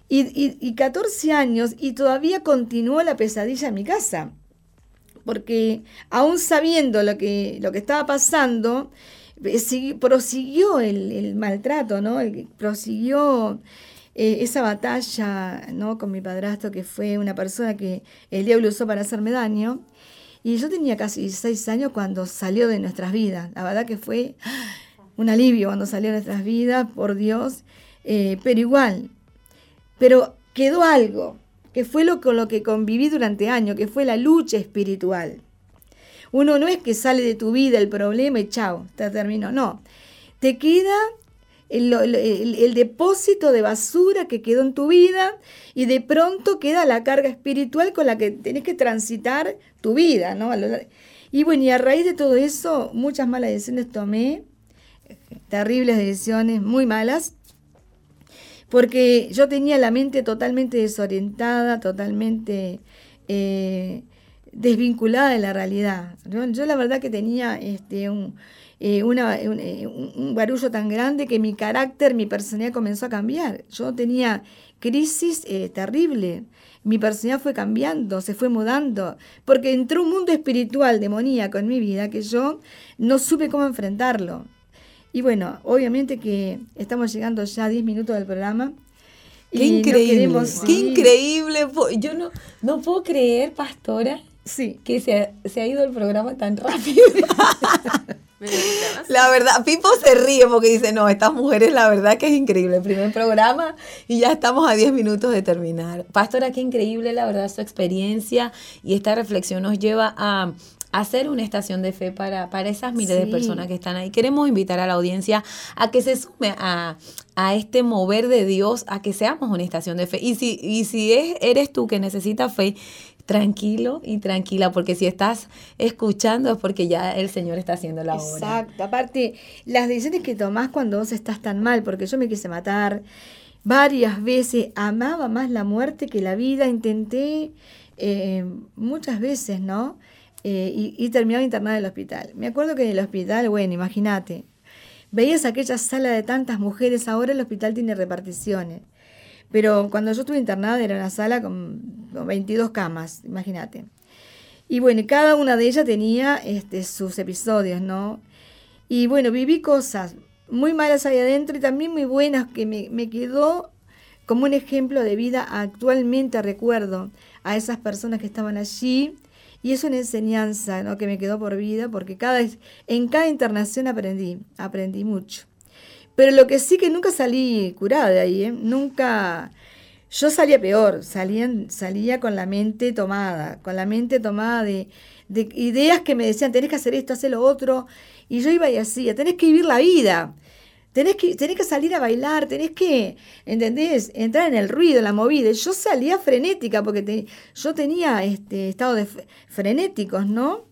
Y, y 14 años y todavía continuó la pesadilla en mi casa porque aún sabiendo lo que, lo que estaba pasando, eh, prosiguió el, maltrato, ¿no? prosiguió eh, esa batalla ¿no? con mi padrastro, que fue una persona que el diablo usó para hacerme daño. Y yo tenía casi seis años cuando salió de nuestras vidas. La verdad que fue un alivio cuando salió de nuestras vidas, por Dios. Eh, pero igual, pero quedó algo, que fue lo con lo que conviví durante años, que fue la lucha espiritual. Uno no es que sale de tu vida el problema y chao, te terminó. No, te queda el, depósito de basura que quedó en tu vida y de pronto queda la carga espiritual con la que tenés que transitar tu vida, ¿no? Y bueno, y a raíz de todo eso, muchas malas decisiones tomé, terribles decisiones, muy malas, porque yo tenía la mente totalmente desorientada, totalmente eh, desvinculada de la realidad. Yo, la verdad que tenía este, un, eh, eh, un, barullo tan grande que mi carácter, mi personalidad comenzó a cambiar. Yo tenía crisis terrible. Mi personalidad fue cambiando, se fue mudando, porque entró un mundo espiritual demoníaco en mi vida que yo no supe cómo enfrentarlo. Y bueno, obviamente que estamos llegando ya a 10 minutos del programa. Qué increíble, qué increíble. Yo no, no puedo creer, pastora, sí. que se, se ha ido el programa tan rápido. (laughs) la verdad, Pipo se ríe porque dice, no, estas mujeres la verdad que es increíble. El primer programa y ya estamos a 10 minutos de terminar. Pastora, qué increíble la verdad su experiencia y esta reflexión nos lleva a, hacer una estación de fe para, para esas miles de personas que están ahí. Queremos invitar a la audiencia a que se sume a, este mover de Dios, a que seamos una estación de fe. Y si, y si es, eres tú que necesitas fe, tranquilo y tranquila, porque si estás escuchando es porque ya el Señor está haciendo la obra. Exacto. Aparte, las decisiones que tomás cuando vos estás tan mal, porque yo me quise matar varias veces, amaba más la muerte que la vida, intenté eh, muchas veces, ¿no? Eh, y, y, terminaba internada en el hospital. Me acuerdo que en el hospital, bueno, imagínate, veías aquella sala de tantas mujeres, ahora el hospital tiene reparticiones. Pero cuando yo estuve internada era una sala con, 22 camas, imagínate. Y bueno, cada una de ellas tenía este, sus episodios, ¿no? Y bueno, viví cosas muy malas ahí adentro y también muy buenas que me, quedó como un ejemplo de vida. Actualmente recuerdo a esas personas que estaban allí y es una enseñanza ¿no? que me quedó por vida, porque cada, en cada internación aprendí, aprendí mucho. Pero lo que sí que nunca salí curada de ahí, ¿eh? nunca... Yo salía peor, salía, salía con la mente tomada, con la mente tomada de, de ideas que me decían, tenés que hacer esto, hacer lo otro, y yo iba y hacía, tenés que vivir la vida. Tenés que, tenés que salir a bailar, tenés que, ¿entendés? Entrar en el ruido, en la movida. Yo salía frenética porque yo tenía este, de frenéticos, ¿no?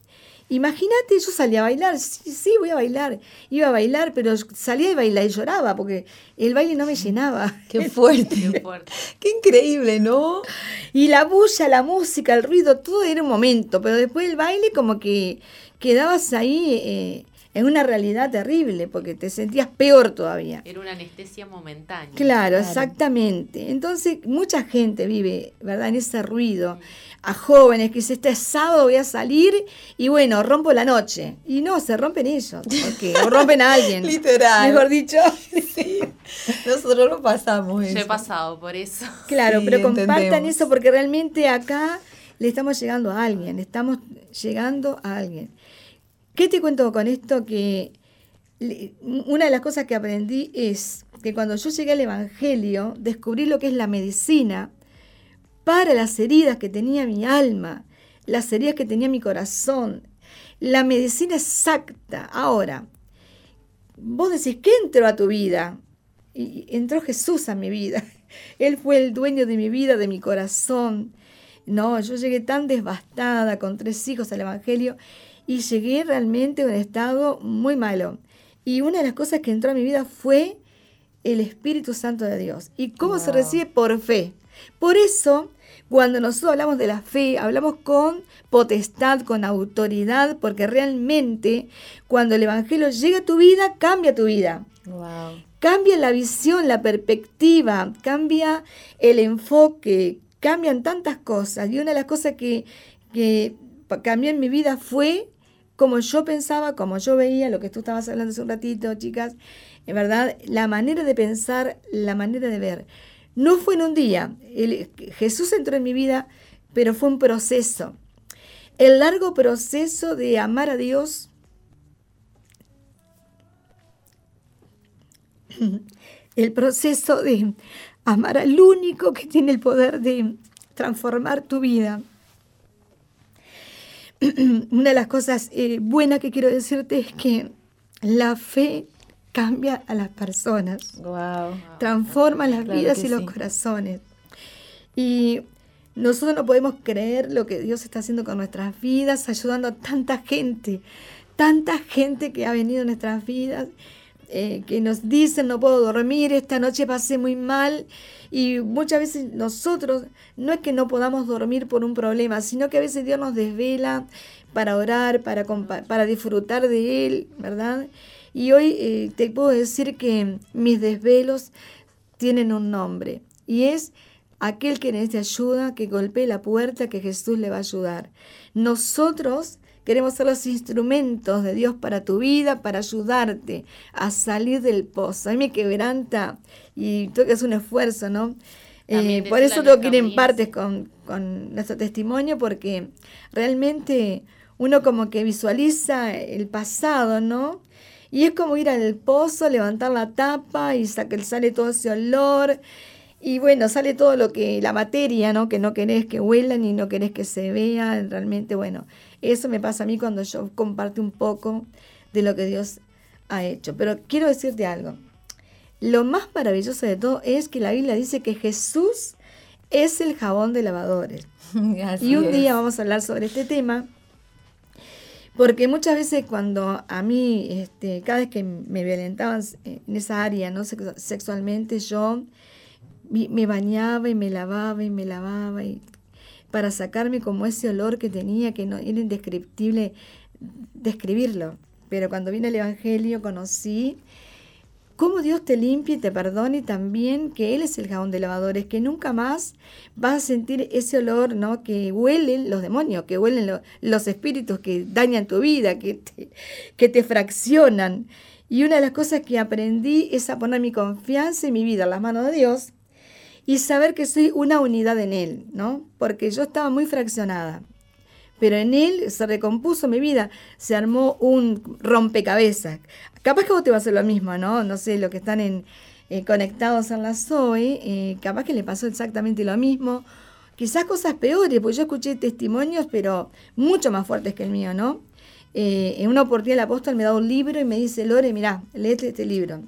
Imagínate, yo salía a bailar, sí, sí, voy a bailar. Iba a bailar, pero salía y bailar y lloraba porque el baile no me llenaba. Qué fuerte. Qué fuerte. (laughs) Qué increíble, ¿no? Y la bulla, la música, el ruido, todo era un momento, pero después el baile como que quedabas ahí eh, en una realidad terrible porque te sentías peor todavía. Era una anestesia momentánea. Claro, exactamente. Entonces, mucha gente vive, ¿verdad?, en ese ruido. A jóvenes que dice, este sábado voy a salir y bueno, rompo la noche. Y no, se rompen ellos, porque, o rompen a alguien. (laughs) Literal. Mejor dicho. Sí. Nosotros lo pasamos. Yo he pasado por eso. Claro, Sí, pero compartan entendemos. eso porque realmente acá le estamos llegando a alguien, le estamos llegando a alguien. ¿Qué te cuento con esto? Que una de las cosas que aprendí es que cuando yo llegué al Evangelio, descubrí lo que es la medicina para las heridas que tenía mi alma, las heridas que tenía mi corazón, la medicina exacta. Ahora, vos decís, ¿qué entró a tu vida? Y entró Jesús a mi vida. (laughs) Él fue el dueño de mi vida, de mi corazón. No, yo llegué tan devastada con tres hijos al Evangelio y llegué realmente en un estado muy malo. Y una de las cosas que entró a mi vida fue el Espíritu Santo de Dios. ¿Y cómo se recibe? Por fe. Por eso, cuando nosotros hablamos de la fe, hablamos con potestad, con autoridad, porque realmente cuando el Evangelio llega a tu vida, cambia tu vida. Wow. Cambia la visión, la perspectiva, cambia el enfoque, cambian tantas cosas. Y una de las cosas que, que cambió en mi vida fue como yo pensaba, como yo veía, lo que tú estabas hablando hace un ratito, chicas, en verdad, la manera de pensar, la manera de ver. No fue en un día. El- Jesús entró en mi vida, pero fue un proceso. El largo proceso de amar a Dios, (laughs) el proceso de amar al único que tiene el poder de transformar tu vida. (clears throat) Una de las cosas eh, buenas que quiero decirte es que la fe cambia a las personas, Wow. transforma las Claro vidas y los sí. corazones. Y nosotros no podemos creer lo que Dios está haciendo con nuestras vidas, ayudando a tanta gente, tanta gente que ha venido a nuestras vidas, eh, que nos dicen no puedo dormir, esta noche pasé muy mal. Y muchas veces nosotros no es que no podamos dormir por un problema, sino que a veces Dios nos desvela para orar, para, para disfrutar de Él, ¿verdad? Y hoy eh, te puedo decir que mis desvelos tienen un nombre y es aquel que necesita ayuda, que golpee la puerta, que Jesús le va a ayudar. Nosotros queremos ser los instrumentos de Dios para tu vida, para ayudarte a salir del pozo. A mí me quebranta y tengo que hacer un esfuerzo, ¿no? Eh, por eso tengo que ir en partes con, con nuestro testimonio porque realmente uno como que visualiza el pasado, ¿no? Y es como ir al pozo, levantar la tapa y sale todo ese olor. Y bueno, sale todo lo que, la materia, ¿no? Que no querés que huela ni no querés que se vea. Realmente, bueno, eso me pasa a mí cuando yo comparto un poco de lo que Dios ha hecho. Pero quiero decirte algo. Lo más maravilloso de todo es que la Biblia dice que Jesús es el jabón de lavadores. (laughs) Así Y un es. día vamos a hablar sobre este tema, porque muchas veces cuando a mí, este, cada vez que me violentaban en esa área, ¿no? Sex- sexualmente, yo me bañaba y me lavaba y me lavaba y para sacarme como ese olor que tenía, que no era indescriptible describirlo. Pero cuando vine el Evangelio conocí cómo Dios te limpia y te perdona y también que Él es el jabón de lavadores, que nunca más vas a sentir ese olor ¿no? que huelen los demonios, que huelen lo- los espíritus que dañan tu vida, que te, que te fraccionan. Y una de las cosas que aprendí es a poner mi confianza y mi vida en las manos de Dios y saber que soy una unidad en Él, ¿no? Porque yo estaba muy fraccionada. Pero en Él se recompuso mi vida, se armó un rompecabezas. Capaz que vos te va a hacer lo mismo, ¿no? No sé, los que están en, eh, conectados en la ZOE, eh, capaz que le pasó exactamente lo mismo. Quizás cosas peores, porque yo escuché testimonios, pero mucho más fuertes que el mío, ¿no? Eh, en una oportunidad el apóstol me da un libro y me dice, Lore, mirá, léete este libro.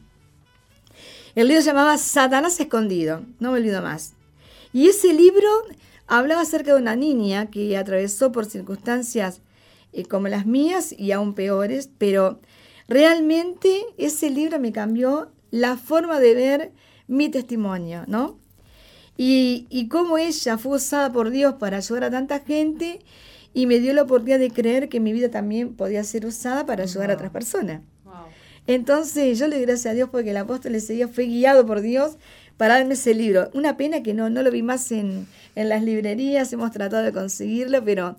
El libro se llamaba Satanás escondido, no me olvido más. Y ese libro hablaba acerca de una niña que atravesó por circunstancias eh, como las mías y aún peores, pero realmente ese libro me cambió la forma de ver mi testimonio, ¿no? Y, y cómo ella fue usada por Dios para ayudar a tanta gente y me dio la oportunidad de creer que mi vida también podía ser usada para ayudar a otras personas. Entonces yo le doy gracias a Dios porque el apóstol ese fue guiado por Dios para darme ese libro. Una pena que no, no lo vi más en, en las librerías, hemos tratado de conseguirlo, pero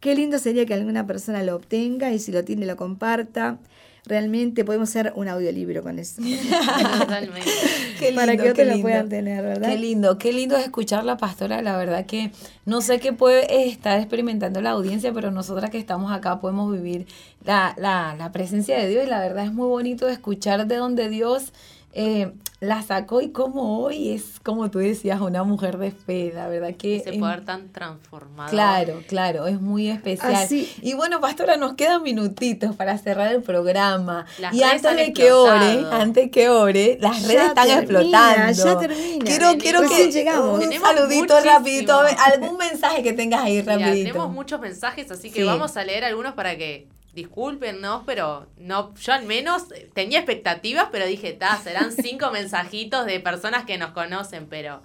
qué lindo sería que alguna persona lo obtenga y si lo tiene lo comparta realmente podemos hacer un audiolibro con eso. (laughs) Totalmente. (laughs) qué lindo, Para que otros lo puedan tener, ¿verdad? Qué lindo, qué lindo es escuchar la pastora, la verdad que no sé qué puede estar experimentando la audiencia, pero nosotras que estamos acá podemos vivir la, la, la presencia de Dios y la verdad es muy bonito escuchar de donde Dios eh, la sacó y como hoy es, como tú decías, una mujer de fe, la verdad que... Ese poder tan transformado. Claro, claro, es muy especial. Así. Y bueno, pastora, nos quedan minutitos para cerrar el programa. Las y redes antes de que ore, antes que ore, las Ya redes están termina, explotando. ya termina. Quiero, quiero que llegamos. un saludito muchísimo. rapidito, algún mensaje que tengas ahí Mira, rapidito. tenemos muchos mensajes, así que Sí. vamos a leer algunos para que discúlpenos, pero no, yo al menos tenía expectativas, pero dije, ta, serán cinco (laughs) mensajitos de personas que nos conocen, pero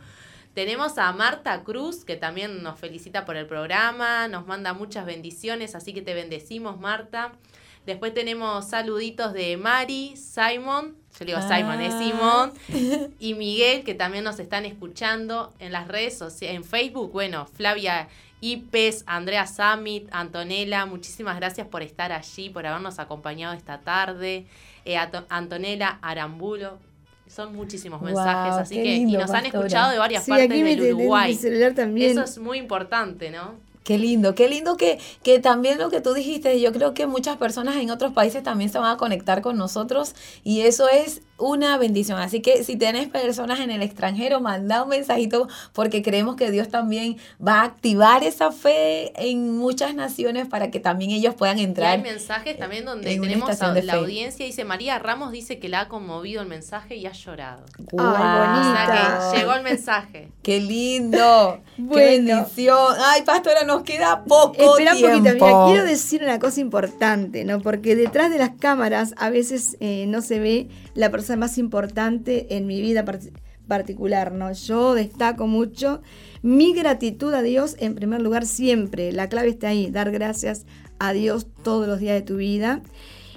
tenemos a Marta Cruz, que también nos felicita por el programa, nos manda muchas bendiciones, así que te bendecimos, Marta. Después tenemos saluditos de Mari, Simon, yo digo Simon, es Ah. Simón, (laughs) y Miguel, que también nos están escuchando en las redes sociales, en Facebook, bueno, Flavia Ipes, Andrea Summit, Antonella, muchísimas gracias por estar allí, por habernos acompañado esta tarde. Eh, Antonella Arambulo, son muchísimos mensajes, así que y nos han escuchado de varias Sí, partes aquí me del Uruguay. mi celular también. Eso es muy importante, ¿no? Qué lindo, qué lindo que, que también lo que tú dijiste, yo creo que muchas personas en otros países también se van a conectar con nosotros y eso es una bendición. Así que si tienes personas en el extranjero, manda un mensajito porque creemos que Dios también va a activar esa fe en muchas naciones para que también ellos puedan Y hay entrar. mensajes también donde tenemos estación a de la fe. audiencia, dice María Ramos, dice que la ha conmovido el mensaje y ha llorado. Guau. O sea que llegó el mensaje. Qué lindo, (laughs) qué Bueno. bendición. Ay, pastora, nos queda poco Espera un tiempo. poquito, mira, quiero decir una cosa importante, ¿no? Porque detrás de las cámaras a veces eh, no se ve la persona más importante en mi vida part- particular, ¿no? Yo destaco mucho mi gratitud a Dios en primer lugar siempre. La clave está ahí, dar gracias a Dios todos los días de tu vida.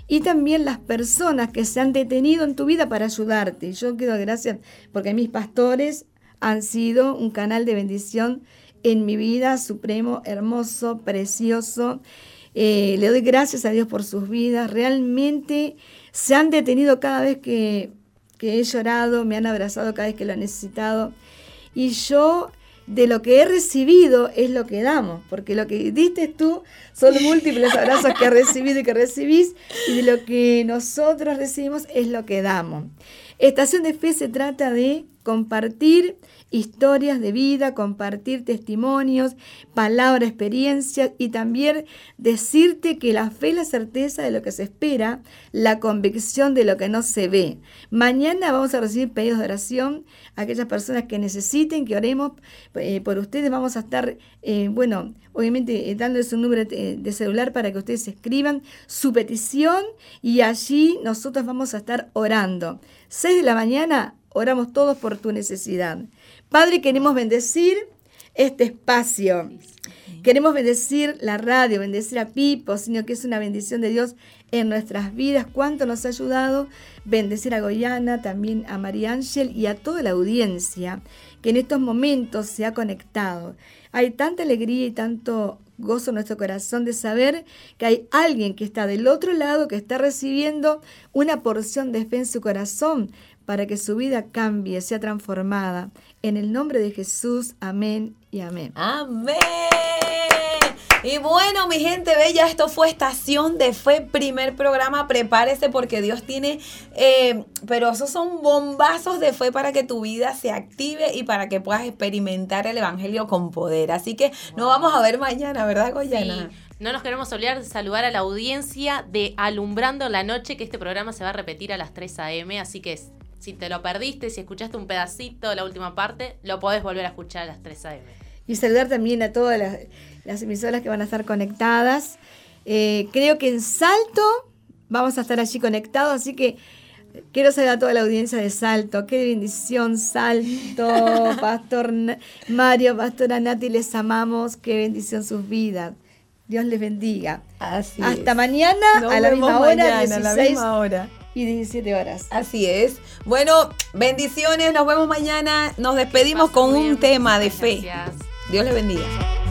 Y también las personas que se han detenido en tu vida para ayudarte. Yo quiero gracias porque mis pastores han sido un canal de bendición en mi vida, supremo, hermoso, precioso. Eh, le doy gracias a Dios por sus vidas. Realmente se han detenido cada vez que, que he llorado, me han abrazado cada vez que lo he necesitado. Y yo de lo que he recibido es lo que damos, porque lo que diste tú son (laughs) múltiples abrazos que recibido y que recibís, y de lo que nosotros recibimos es lo que damos. Estación de Fe se trata de compartir historias de vida, compartir testimonios, palabras, experiencias y también decirte que la fe es la certeza de lo que se espera, la convicción de lo que no se ve. Mañana vamos a recibir pedidos de oración, aquellas personas que necesiten que oremos eh, por ustedes. Vamos a estar, eh, bueno, obviamente eh, dándoles un número de, de celular para que ustedes escriban su petición y allí nosotros vamos a estar orando. 6 de la mañana oramos todos por tu necesidad. Padre, queremos bendecir este espacio. Queremos bendecir la radio, bendecir a Pipo, sino que es una bendición de Dios en nuestras vidas. Cuánto nos ha ayudado bendecir a Goyana, también a María Ángel y a toda la audiencia que en estos momentos se ha conectado. Hay tanta alegría y tanto gozo en nuestro corazón de saber que hay alguien que está del otro lado, que está recibiendo una porción de fe en su corazón para que su vida cambie, sea transformada. En el nombre de Jesús, amén y amén. Amén. Y bueno, mi gente bella, esto fue Estación de Fe, primer programa. Prepárese porque Dios tiene, eh, pero esos son bombazos de fe para que tu vida se active y para que puedas experimentar el Evangelio con poder. Así que nos vamos a ver mañana, ¿verdad, Goyana? Sí. No nos queremos olvidar de saludar a la audiencia de Alumbrando la Noche, que este programa se va a repetir a las 3 a.m., así que si te lo perdiste, si escuchaste un pedacito, la última parte, lo podés volver a escuchar a las 3 a.m. Y saludar también a todas las, las emisoras que van a estar conectadas. Eh, creo que en Salto vamos a estar allí conectados, así que quiero saludar a toda la audiencia de Salto. Qué bendición, Salto, (laughs) Pastor Mario, Pastora Nati, les amamos. Qué bendición sus vidas. Dios les bendiga. Así Hasta mañana a la misma hora, mañana, a la misma hora. Y 17 horas. Así es. Bueno, bendiciones, nos vemos mañana. Nos despedimos con un tema de fe. Gracias. Dios les bendiga.